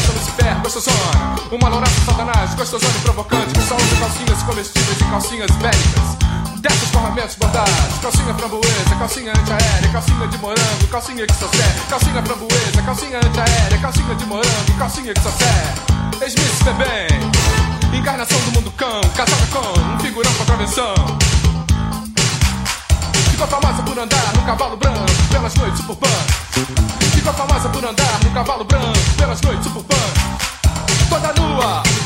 dança Lucifer, gostosona Uma louraça satanás, gostosona e provocante Que só usa calcinhas comestíveis e calcinhas bélicas. Desses formamentos bordados Calcinha framboesa, calcinha antiaérea Calcinha de morango, calcinha que só serve. Calcinha framboesa, calcinha antiaérea Calcinha de morango, calcinha que só Ex-Miss bebê, Encarnação do mundo cão, casada com Um figurão com a travessão. Ficou famosa por andar no cavalo branco pelas noites suburbanas. a famosa por andar no cavalo branco pelas noites suburbanas. Toda nua.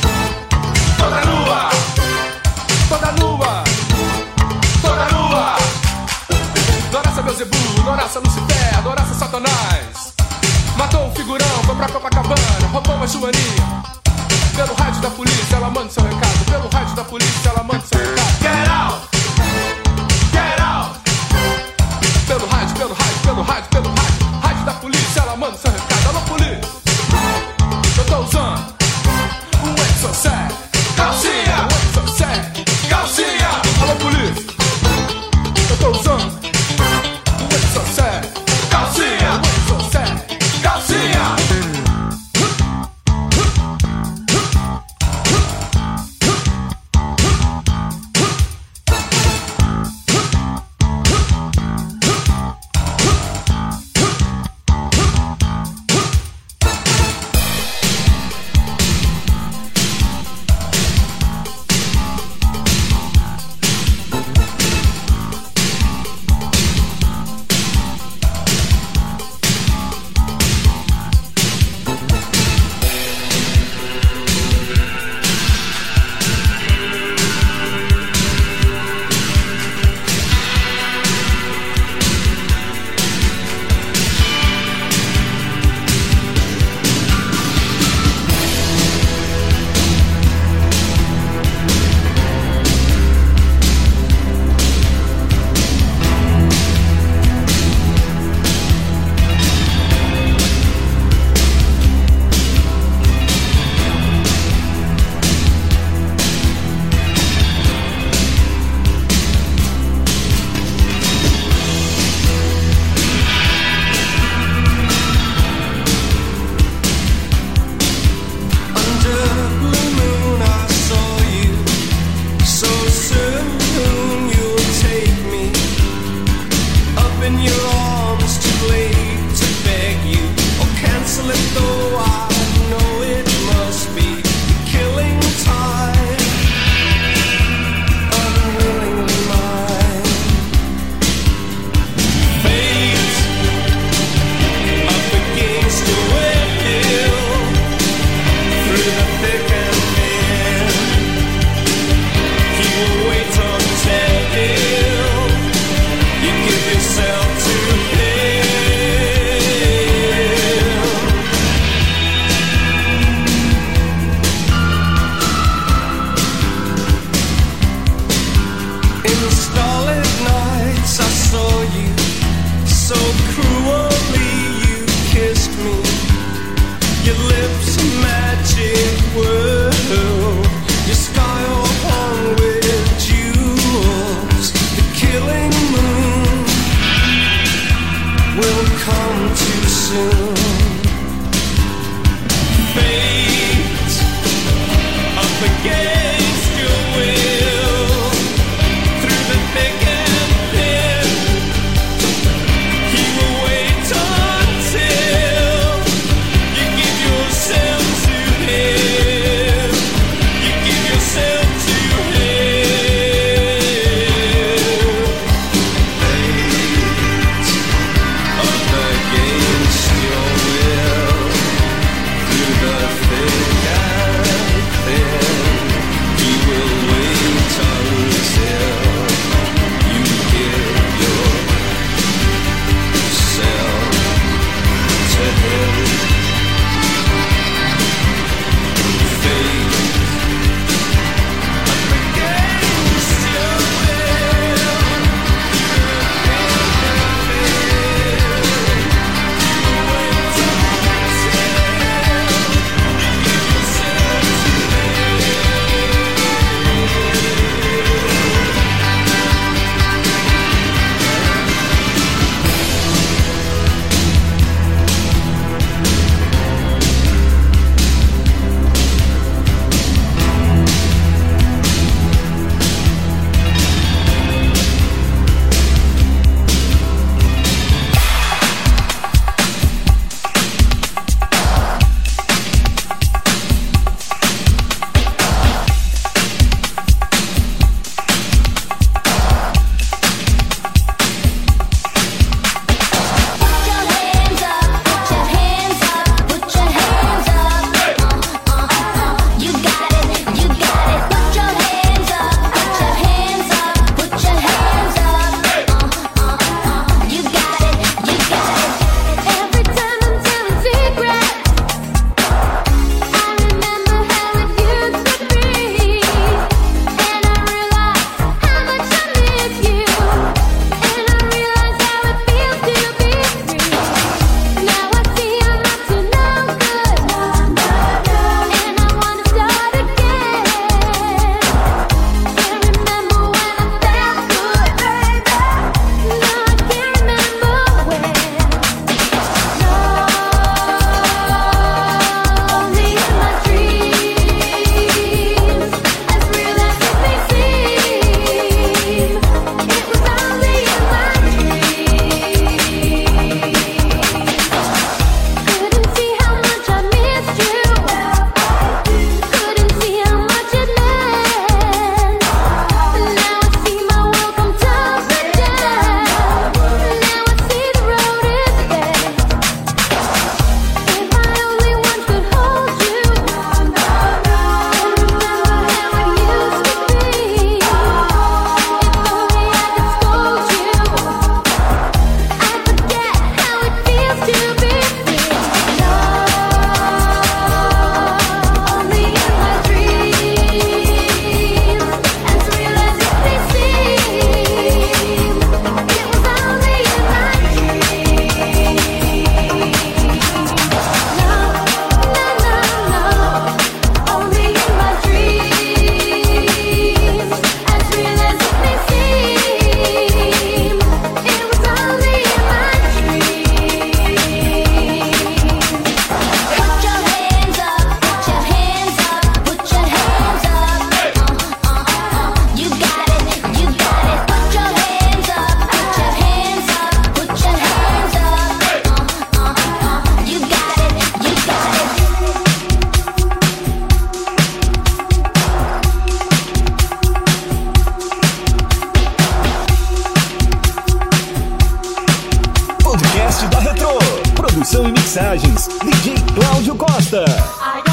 Costa.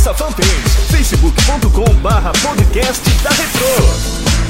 nossa fanpage facebook.com barra podcast da Retro.